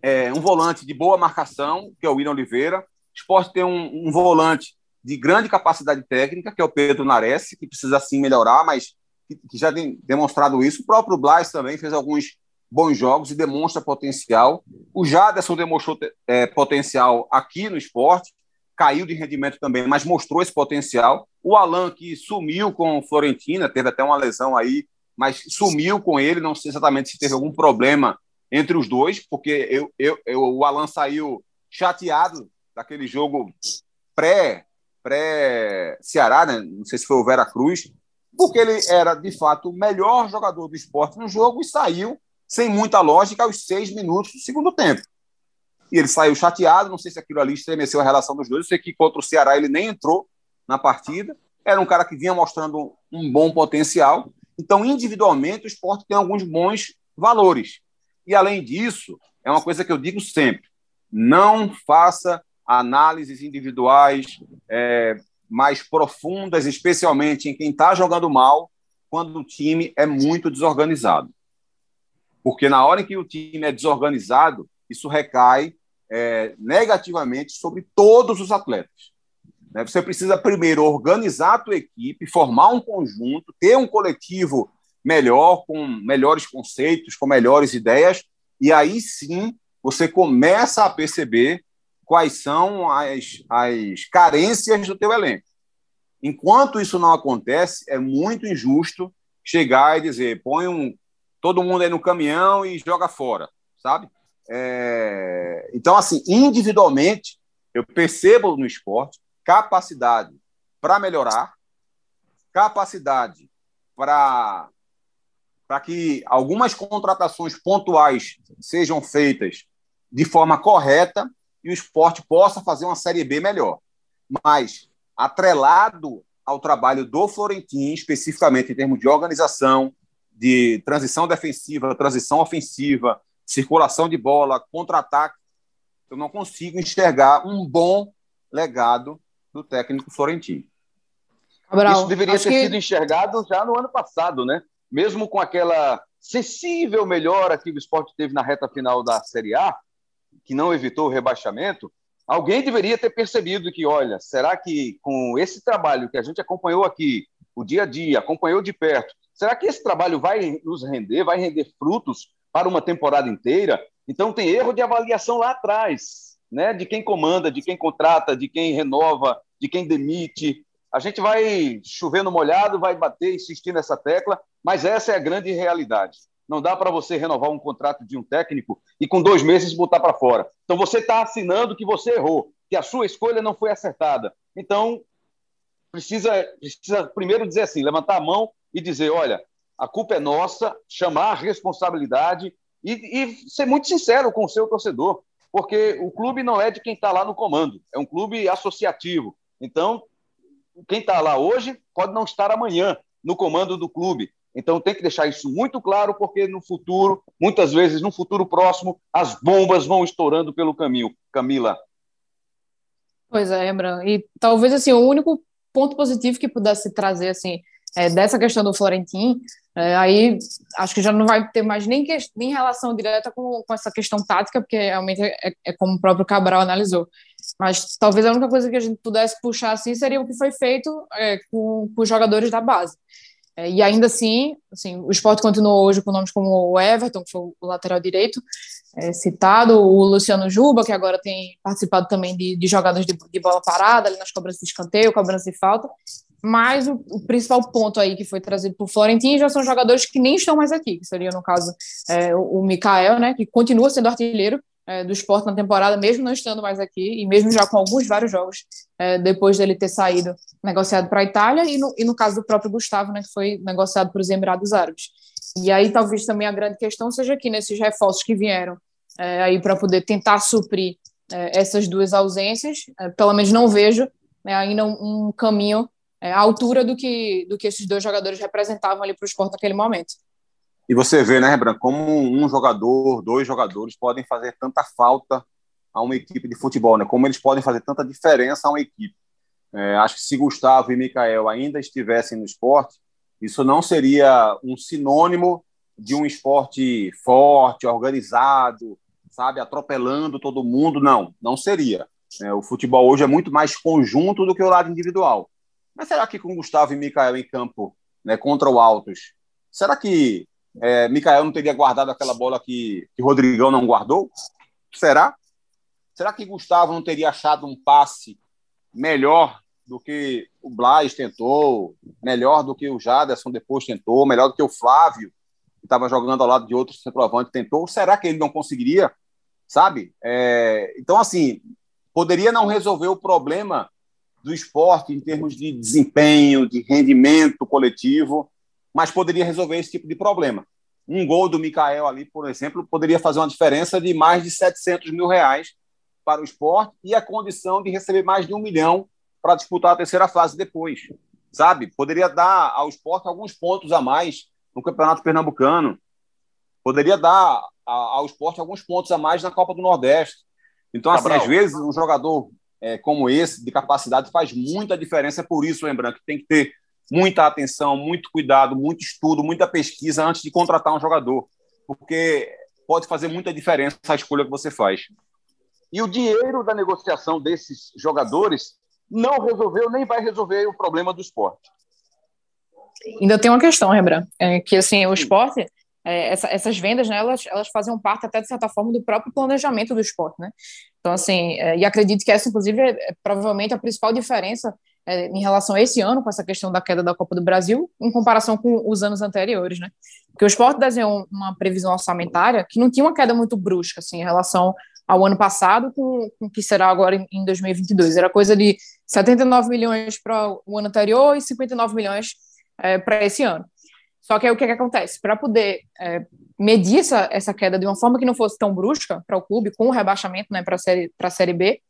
é, um volante de boa marcação, que é o William Oliveira. O esporte tem um, um volante de grande capacidade técnica, que é o Pedro Nares, que precisa sim melhorar, mas que, já tem demonstrado isso. O próprio Blas também fez alguns bons jogos e demonstra potencial. O Jaderson demonstrou é, potencial aqui no esporte, caiu de rendimento também, mas mostrou esse potencial. O Alan, que sumiu com o Florentina, teve até uma lesão aí, mas sumiu com ele, não sei exatamente se teve algum problema entre os dois, porque eu, eu, eu o Alan saiu chateado daquele jogo pré pré Ceará, né? não sei se foi o Vera Cruz, porque ele era de fato o melhor jogador do esporte no jogo e saiu sem muita lógica, aos seis minutos do segundo tempo. E ele saiu chateado, não sei se aquilo ali estremeceu a relação dos dois. Eu sei que contra o Ceará ele nem entrou na partida. Era um cara que vinha mostrando um bom potencial. Então, individualmente, o esporte tem alguns bons valores. E, além disso, é uma coisa que eu digo sempre: não faça análises individuais é, mais profundas, especialmente em quem está jogando mal, quando o time é muito desorganizado. Porque na hora em que o time é desorganizado, isso recai é, negativamente sobre todos os atletas. Né? Você precisa primeiro organizar a tua equipe, formar um conjunto, ter um coletivo melhor, com melhores conceitos, com melhores ideias, e aí sim você começa a perceber quais são as, as carências do teu elenco. Enquanto isso não acontece, é muito injusto chegar e dizer, põe um, todo mundo aí no caminhão e joga fora, sabe? É... Então, assim, individualmente, eu percebo no esporte capacidade para melhorar, capacidade para para que algumas contratações pontuais sejam feitas de forma correta e o esporte possa fazer uma Série B melhor. Mas, atrelado ao trabalho do Florentino, especificamente em termos de organização, de transição defensiva, transição ofensiva, circulação de bola, contra-ataque, eu não consigo enxergar um bom legado do técnico Florentino. Cabral, Isso deveria ter que... sido enxergado já no ano passado, né? Mesmo com aquela sensível melhora que o esporte teve na reta final da Série A, que não evitou o rebaixamento, alguém deveria ter percebido que, olha, será que com esse trabalho que a gente acompanhou aqui, o dia a dia, acompanhou de perto, Será que esse trabalho vai nos render, vai render frutos para uma temporada inteira? Então tem erro de avaliação lá atrás, né? De quem comanda, de quem contrata, de quem renova, de quem demite. A gente vai chover no molhado, vai bater, insistir nessa tecla, mas essa é a grande realidade. Não dá para você renovar um contrato de um técnico e com dois meses botar para fora. Então você está assinando que você errou, que a sua escolha não foi acertada. Então precisa, precisa primeiro dizer assim, levantar a mão e dizer: olha, a culpa é nossa, chamar a responsabilidade e, e ser muito sincero com o seu torcedor, porque o clube não é de quem está lá no comando, é um clube associativo. Então, quem está lá hoje pode não estar amanhã no comando do clube. Então tem que deixar isso muito claro, porque no futuro, muitas vezes no futuro próximo, as bombas vão estourando pelo caminho. Camila. Pois é, Embran. E talvez assim, o único ponto positivo que pudesse trazer assim é, dessa questão do Florentin, é, aí acho que já não vai ter mais nem, que, nem relação direta com, com essa questão tática, porque realmente é, é, como o próprio Cabral analisou. Mas talvez a única coisa que a gente pudesse puxar assim seria o que foi feito é, com, com os jogadores da base. É, e ainda assim, assim, o esporte continuou hoje com nomes como o Everton, que foi o lateral direito, é, citado, o Luciano Juba, que agora tem participado também de, de jogadas de, de, bola parada, ali nas cobranças de escanteio, cobranças de falta, mas o, o, principal ponto aí que foi trazido por Florentino já são jogadores que nem estão mais aqui, que seria, no caso, é, o, o Mikael, né, que continua sendo artilheiro é, do esporte na temporada, mesmo não estando mais aqui, e mesmo já com alguns vários jogos é, depois dele ter saído negociado para a Itália, e no, e no caso do próprio Gustavo, né, que foi negociado para os Emirados Árabes. E aí talvez também a grande questão seja aqui nesses reforços que vieram é, aí para poder tentar suprir é, essas duas ausências, é, pelo menos não vejo né, ainda um, um caminho é, à altura do que, do que esses dois jogadores representavam ali para o esporte naquele momento. E você vê, né, Rembrandt, como um jogador, dois jogadores podem fazer tanta falta a uma equipe de futebol, né? Como eles podem fazer tanta diferença a uma equipe. É, acho que se Gustavo e Mikael ainda estivessem no esporte, isso não seria um sinônimo de um esporte forte, organizado, sabe, atropelando todo mundo. Não, não seria. É, o futebol hoje é muito mais conjunto do que o lado individual. Mas será que com Gustavo e Mikael em campo né, contra o Altos, será que é, Mikael não teria guardado aquela bola que, que Rodrigão não guardou? Será? Será que Gustavo não teria achado um passe melhor do que o Blas tentou, melhor do que o Jaderson depois tentou, melhor do que o Flávio, que estava jogando ao lado de outro centroavante, tentou? Será que ele não conseguiria? Sabe? É, então, assim, poderia não resolver o problema do esporte em termos de desempenho, de rendimento coletivo, mas poderia resolver esse tipo de problema. Um gol do Mikael ali, por exemplo, poderia fazer uma diferença de mais de 700 mil reais para o esporte e a condição de receber mais de um milhão para disputar a terceira fase depois. Sabe? Poderia dar ao esporte alguns pontos a mais no Campeonato Pernambucano. Poderia dar ao esporte alguns pontos a mais na Copa do Nordeste. Então, assim, às vezes, um jogador é, como esse, de capacidade, faz muita diferença. É por isso, lembrando que tem que ter muita atenção, muito cuidado, muito estudo, muita pesquisa antes de contratar um jogador, porque pode fazer muita diferença a escolha que você faz. E o dinheiro da negociação desses jogadores não resolveu nem vai resolver o problema do esporte. Ainda tem uma questão, Rembrandt, é que assim, o esporte, é, essa, essas vendas, né, elas, elas fazem parte até de certa forma do próprio planejamento do esporte, né? Então, assim, é, e acredito que essa, inclusive, é, é provavelmente a principal diferença é, em relação a esse ano, com essa questão da queda da Copa do Brasil, em comparação com os anos anteriores, né? Porque o esporte desenhou uma previsão orçamentária que não tinha uma queda muito brusca, assim, em relação ao ano passado com o que será agora em, em 2022. Era coisa de 79 milhões para o ano anterior e 59 milhões é, para esse ano. Só que aí o que, que acontece? Para poder é, medir essa, essa queda de uma forma que não fosse tão brusca para o clube, com o rebaixamento né, para a série, a série B,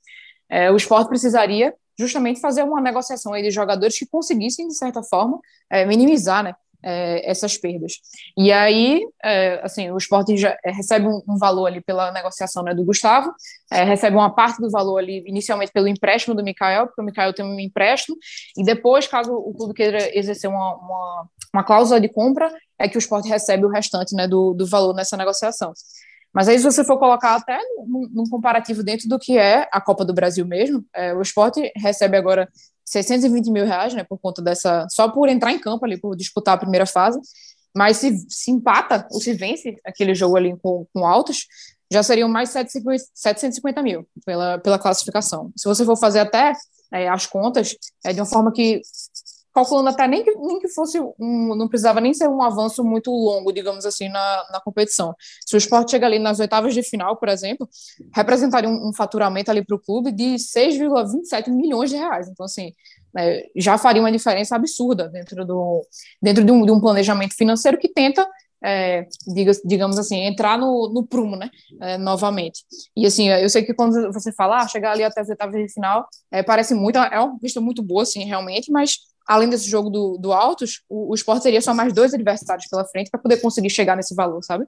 é, o esporte precisaria justamente fazer uma negociação aí de jogadores que conseguissem, de certa forma, é, minimizar né, é, essas perdas. E aí, é, assim, o esporte já recebe um, um, valor ali pela negociação né, do Gustavo, é, recebe uma parte do valor ali inicialmente pelo empréstimo do Mikael, porque o Mikael tem um empréstimo, e depois, caso o clube queira exercer uma, uma, uma cláusula de compra, é que o esporte recebe o restante né, do, do valor nessa negociação. Mas aí, se você for colocar até num, comparativo dentro do que é a Copa do Brasil mesmo, é, o esporte recebe agora 620 mil reais, né, por conta dessa, só por entrar em campo ali, por disputar a primeira fase, mas se, se empata ou se vence aquele jogo ali com, com altos, já seriam mais 750 mil pela, pela classificação. Se você for fazer até é, as contas, é de uma forma que calculando até nem que, nem que fosse um, não precisava nem ser um avanço muito longo, digamos assim, na, na competição. Se o esporte chega ali nas oitavas de final, por exemplo, representaria um, um faturamento ali para o clube de 6,27 milhões de reais. Então, assim, é, já faria uma diferença absurda dentro, do, dentro de, um, de um planejamento financeiro que tenta é, diga, digamos assim, entrar no, no prumo, né, é, novamente. E assim, eu sei que quando você falar, ah, chegar ali até as etapas de final, é, parece muito, é uma vista muito boa, assim, realmente, mas além desse jogo do, do Altos, o, o Sport teria só mais dois adversários pela frente para poder conseguir chegar nesse valor, sabe?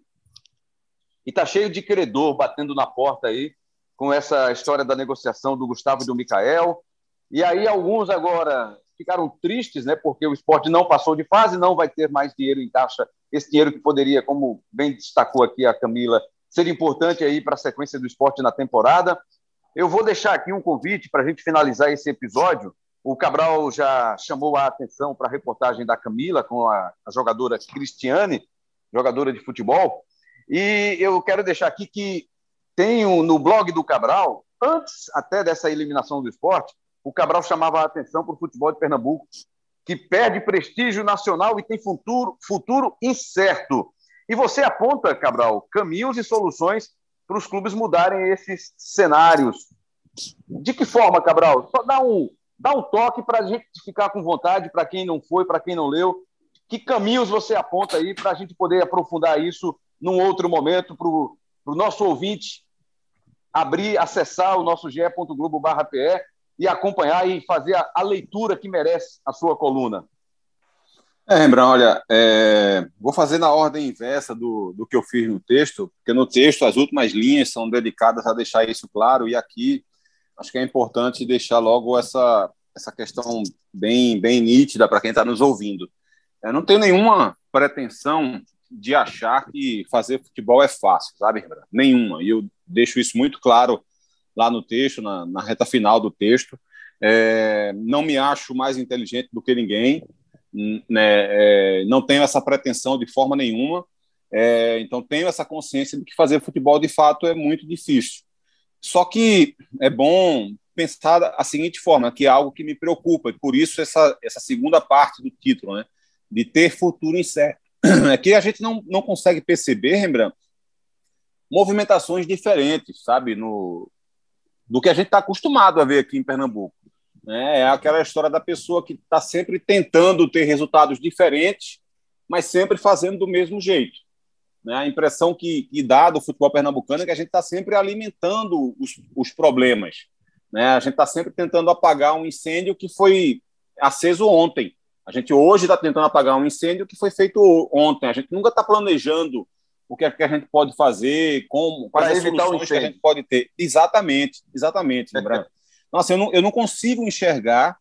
E tá cheio de credor batendo na porta aí, com essa história da negociação do Gustavo e do Mikael. E aí alguns agora ficaram tristes, né, porque o esporte não passou de fase, não vai ter mais dinheiro em caixa, esse dinheiro que poderia, como bem destacou aqui a Camila, ser importante aí para a sequência do esporte na temporada. Eu vou deixar aqui um convite para a gente finalizar esse episódio o Cabral já chamou a atenção para a reportagem da Camila com a, a, jogadora Cristiane, jogadora de futebol. E eu quero deixar aqui que tenho no blog do Cabral, antes até dessa eliminação do esporte, o Cabral chamava a atenção para o futebol de Pernambuco, que perde prestígio nacional e tem futuro, futuro incerto. E você aponta, Cabral, caminhos e soluções para os clubes mudarem esses cenários. De que forma, Cabral? Só dá um, Dá um toque para a gente ficar com vontade, para quem não foi, para quem não leu. Que caminhos você aponta aí para a gente poder aprofundar isso num outro momento, para o nosso ouvinte abrir, acessar o nosso ge.globo.pe e acompanhar e fazer a, a, leitura que merece a sua coluna. É, Rembrandt, olha, é, vou fazer na ordem inversa do, do que eu fiz no texto, porque no texto as últimas linhas são dedicadas a deixar isso claro, e aqui acho que é importante deixar logo essa, essa questão bem, bem nítida para quem está nos ouvindo. Eu não tenho nenhuma pretensão de achar que fazer futebol é fácil, sabe, Rembrandt? Nenhuma. E eu deixo isso muito claro lá no texto, na, na reta final do texto. É, não me acho mais inteligente do que ninguém, né, é, não tenho essa pretensão de forma nenhuma, é, então tenho essa consciência de que fazer futebol de fato é muito difícil. Só que é bom pensar da seguinte forma, que é algo que me preocupa, e por isso essa, essa segunda parte do título, né, de ter futuro incerto. É que a gente não, não consegue perceber, Rembrandt, movimentações diferentes, sabe, no, do que a gente está acostumado a ver aqui em Pernambuco. Né? É aquela história da pessoa que está sempre tentando ter resultados diferentes, mas sempre fazendo do mesmo jeito. Né? A impressão que, que dá do futebol pernambucano é que a gente está sempre alimentando os, os problemas. Né? A gente está sempre tentando apagar um incêndio que foi aceso ontem. A gente hoje está tentando apagar um incêndio que foi feito ontem. A gente nunca está planejando o que, é que a gente pode fazer, como, quais as soluções que a gente pode ter. Exatamente, exatamente, lembrando. Nossa, eu não, eu não consigo enxergar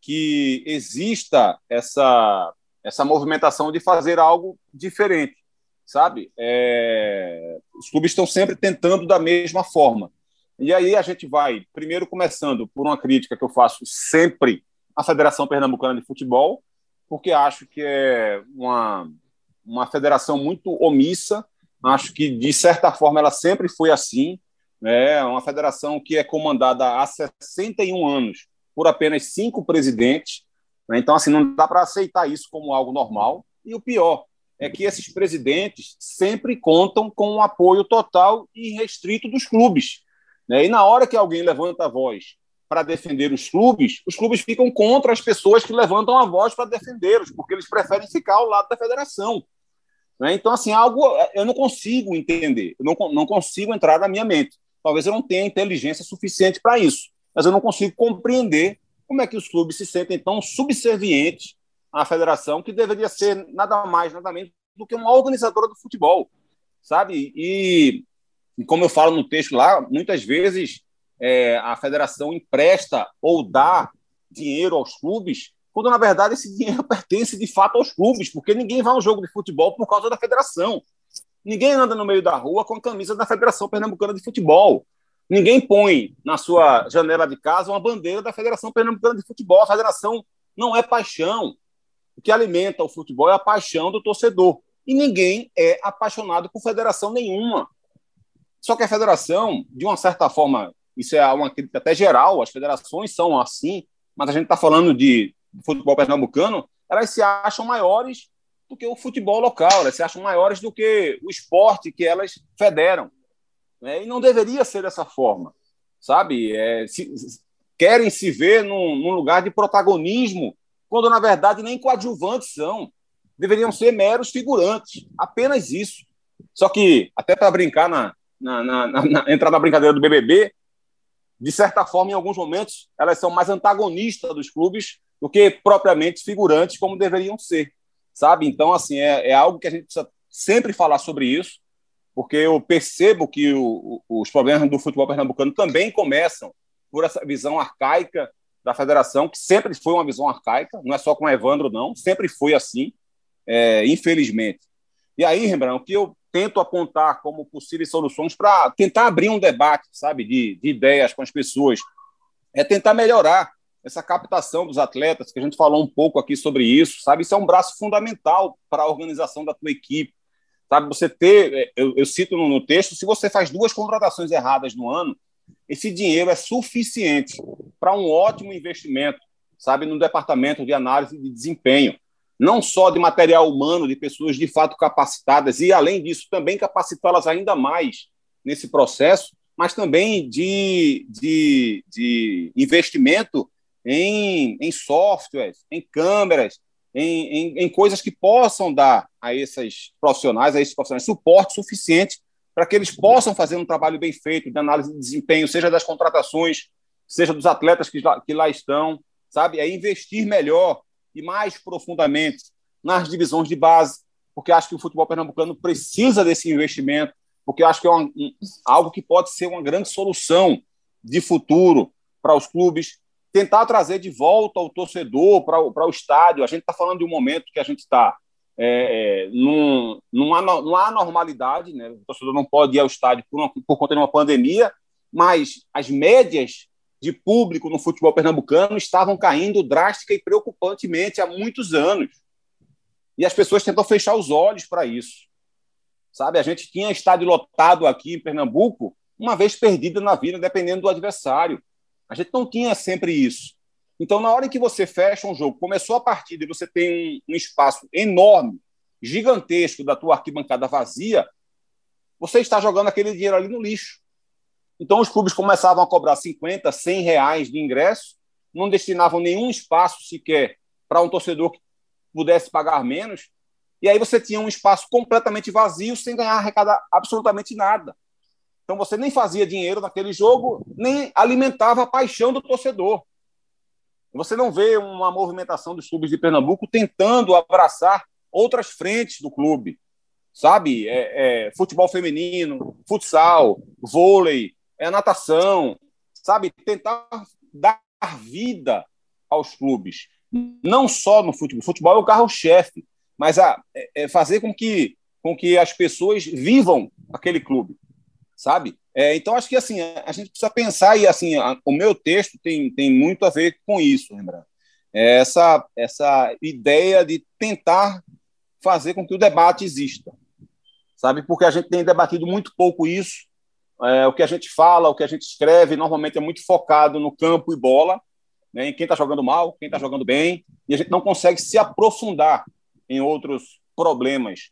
que exista essa, essa movimentação de fazer algo diferente, sabe? É, os clubes estão sempre tentando da mesma forma. E aí a gente vai, primeiro começando por uma crítica que eu faço sempre à Federação Pernambucana de Futebol, porque acho que é uma, uma federação muito omissa, acho que de certa forma ela sempre foi assim, é uma federação que é comandada há 61 anos por apenas cinco presidentes. Né? Então, assim, não dá para aceitar isso como algo normal. E o pior é que esses presidentes sempre contam com o apoio total e restrito dos clubes. Né? E na hora que alguém levanta a voz para defender os clubes, os clubes ficam contra as pessoas que levantam a voz para defendê-los, porque eles preferem ficar ao lado da federação. Né? Então, assim, algo eu não consigo entender, eu não, não consigo entrar na minha mente. Talvez eu não tenha inteligência suficiente para isso, mas eu não consigo compreender como é que os clubes se sentem tão subservientes à federação, que deveria ser nada mais, nada menos do que uma organizadora do futebol, sabe? E como eu falo no texto lá, muitas vezes é, a federação empresta ou dá dinheiro aos clubes, quando na verdade esse dinheiro pertence de fato aos clubes, porque ninguém vai a um jogo de futebol por causa da federação. Ninguém anda no meio da rua com a camisa da Federação Pernambucana de Futebol. Ninguém põe na sua janela de casa uma bandeira da Federação Pernambucana de Futebol. A federação não é paixão. O que alimenta o futebol é a paixão do torcedor. E ninguém é apaixonado por federação nenhuma. Só que a federação, de uma certa forma, isso é uma crítica até geral, as federações são assim, mas a gente está falando de futebol pernambucano, elas se acham maiores do que o futebol local, elas se acham maiores do que o esporte que elas federam. Né? E não deveria ser dessa forma, sabe? É, se, querem se ver num, num, lugar de protagonismo, quando na verdade nem coadjuvantes são. Deveriam ser meros figurantes, apenas isso. Só que, até para brincar na, na, na, na, entrar na brincadeira do BBB, de certa forma, em alguns momentos, elas são mais antagonistas dos clubes do que propriamente figurantes, como deveriam ser sabe? Então, assim, é, é algo que a gente precisa sempre falar sobre isso, porque eu percebo que o, os problemas do futebol pernambucano também começam por essa visão arcaica da federação, que sempre foi uma visão arcaica, não é só com o Evandro, não, sempre foi assim, é, infelizmente. E aí, Rembrandt, o que eu tento apontar como possíveis soluções para tentar abrir um debate, sabe, de, de ideias com as pessoas, é tentar melhorar essa captação dos atletas, que a gente falou um pouco aqui sobre isso, sabe? Isso é um braço fundamental para a organização da tua equipe. Sabe, você ter, é, eu, eu cito no, no, texto, se você faz duas contratações erradas no ano, esse dinheiro é suficiente para um ótimo investimento, sabe, no departamento de análise de desempenho, não só de material humano, de pessoas de fato capacitadas, e além disso, também capacitá-las ainda mais nesse processo, mas também de, de, de investimento em, em softwares, em câmeras, em, em, em, coisas que possam dar a esses profissionais, a esses profissionais, suporte suficiente para que eles possam fazer um trabalho bem feito de análise de desempenho, seja das contratações, seja dos atletas que lá, que lá estão, sabe? É investir melhor e mais profundamente nas divisões de base, porque acho que o futebol pernambucano precisa desse investimento, porque acho que é uma, um, algo que pode ser uma grande solução de futuro para os clubes, tentar trazer de volta o torcedor para o estádio. A gente está falando de um momento que a gente está é, é, num, numa, numa anormalidade, né? o torcedor não pode ir ao estádio por, uma, por conta de uma pandemia, mas as médias de público no futebol pernambucano estavam caindo drástica e preocupantemente há muitos anos. E as pessoas tentam fechar os olhos para isso. Sabe, a gente tinha estádio lotado aqui em Pernambuco, uma vez perdida na vida, dependendo do adversário. A gente não tinha sempre isso. Então, na hora em que você fecha um jogo, começou a partida e você tem um, espaço enorme, gigantesco da tua arquibancada vazia, você está jogando aquele dinheiro ali no lixo. Então, os clubes começavam a cobrar 50, 100 reais de ingresso, não destinavam nenhum espaço sequer para um torcedor que pudesse pagar menos, e aí você tinha um espaço completamente vazio, sem ganhar arrecadar absolutamente nada. Então, você nem fazia dinheiro naquele jogo, nem alimentava a paixão do torcedor. Você não vê uma movimentação dos clubes de Pernambuco tentando abraçar outras frentes do clube, sabe? É, é, futebol feminino, futsal, vôlei, é natação, sabe? Tentar dar vida aos clubes, não só no futebol. O futebol é o carro-chefe, mas a, é, é fazer com que, com que as pessoas vivam aquele clube, sabe? É, então, acho que assim, a gente precisa pensar, e assim, a, o meu texto tem, tem muito a ver com isso, lembrando. É essa, essa ideia de tentar fazer com que o debate exista, sabe? Porque a gente tem debatido muito pouco isso. É, o que a gente fala, o que a gente escreve, normalmente é muito focado no campo e bola, né, em quem está jogando mal, quem está jogando bem, e a gente não consegue se aprofundar em outros problemas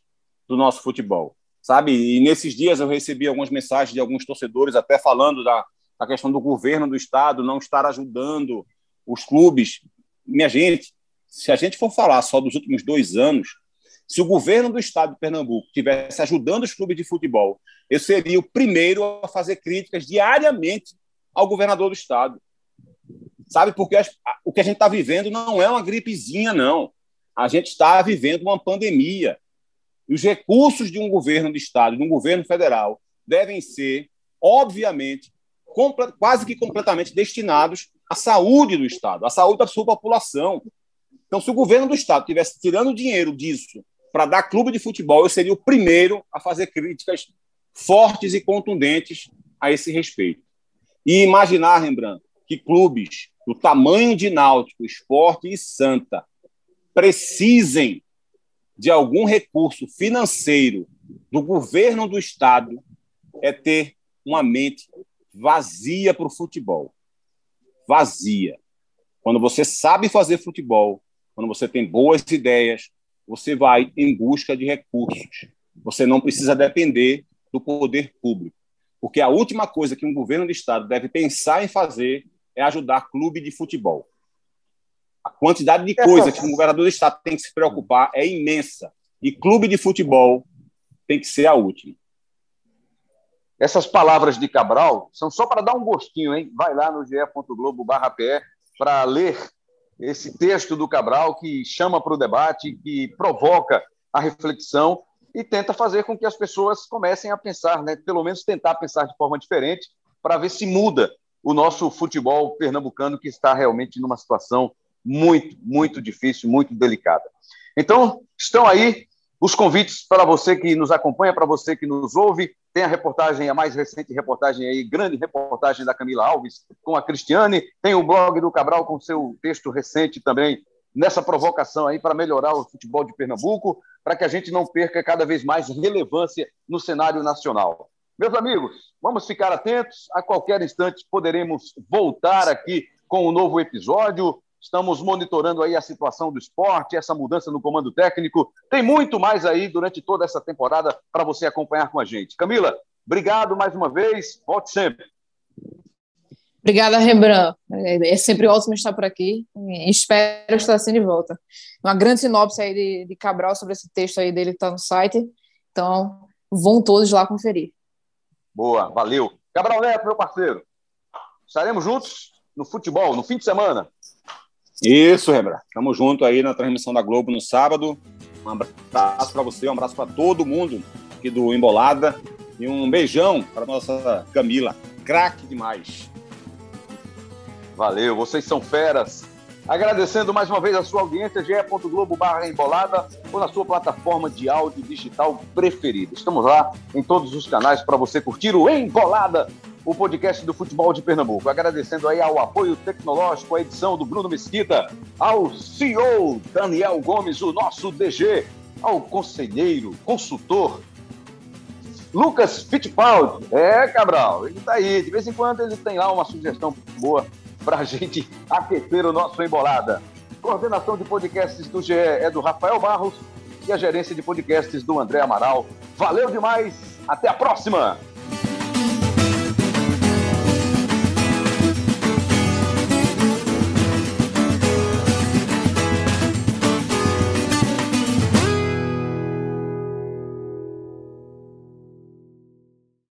do nosso futebol sabe? E nesses dias eu recebi algumas mensagens de alguns torcedores até falando da, da questão do governo do estado não estar ajudando os clubes. Minha gente, se a gente for falar só dos últimos dois anos, se o governo do estado de Pernambuco tivesse ajudando os clubes de futebol, eu seria o primeiro a fazer críticas diariamente ao governador do estado. Sabe, porque o que a gente está vivendo não é uma gripezinha, não. A gente está vivendo uma pandemia. Os recursos de um governo de Estado, de um governo federal, devem ser, obviamente, quase que completamente destinados à saúde do Estado, à saúde da sua população. Então, se o governo do Estado estivesse tirando dinheiro disso para dar clube de futebol, eu seria o primeiro a fazer críticas fortes e contundentes a esse respeito. E imaginar, Rembrandt, que clubes do tamanho de Náutico, Esporte e Santa precisem de algum recurso financeiro do governo do estado é ter uma mente vazia para o futebol. Vazia. Quando você sabe fazer futebol, quando você tem boas ideias, você vai em busca de recursos. Você não precisa depender do poder público. Porque a última coisa que um governo de estado deve pensar em fazer é ajudar clube de futebol. A quantidade de coisa que um governador do estado tem que se preocupar é imensa. E clube de futebol tem que ser a última. Essas palavras de Cabral são só para dar um gostinho, hein? Vai lá no ge.globo para ler esse texto do Cabral que chama para o debate, que provoca a reflexão e tenta fazer com que as pessoas comecem a pensar, né? pelo menos tentar pensar de forma diferente, para ver se muda o nosso futebol pernambucano, que está realmente numa situação muito, muito difícil, muito delicada. Então, estão aí os convites para você que nos acompanha, para você que nos ouve. Tem a reportagem, a mais recente reportagem aí, grande reportagem da Camila Alves com a Cristiane. Tem o blog do Cabral com seu texto recente também nessa provocação aí para melhorar o futebol de Pernambuco, para que a gente não perca cada vez mais relevância no cenário nacional. Meus amigos, vamos ficar atentos. A qualquer instante poderemos voltar aqui com um novo episódio. Estamos monitorando aí a situação do esporte, essa mudança no comando técnico. Tem muito mais aí durante toda essa temporada para você acompanhar com a gente. Camila, obrigado mais uma vez. Volte sempre. Obrigada, Rembrandt. É sempre ótimo estar por aqui. Espero estar assim de volta. Uma grande sinopse aí de, de Cabral sobre esse texto aí dele que está no site. Então, vão todos lá conferir. Boa, valeu. Cabral Neto, meu parceiro. Estaremos juntos no futebol, no fim de semana. Isso, Rebra. Tamo junto aí na transmissão da Globo no sábado. Um abraço para você, um abraço para todo mundo aqui do Embolada e um beijão para nossa Camila. Craque demais. Valeu, vocês são feras. Agradecendo mais uma vez a sua audiência, ge.globo barra embolada ou na sua plataforma de áudio digital preferida. Estamos lá em todos os canais para você curtir o Embolada o podcast do Futebol de Pernambuco. Agradecendo aí ao apoio tecnológico, a edição do Bruno Mesquita, ao CEO Daniel Gomes, o nosso DG, ao conselheiro, consultor Lucas Fittipaldi. É, Cabral, ele tá aí. De vez em quando ele tem lá uma sugestão boa para a gente aquecer o nosso embolada. Coordenação de podcasts do GE é do Rafael Barros e a gerência de podcasts do André Amaral. Valeu demais, até a próxima!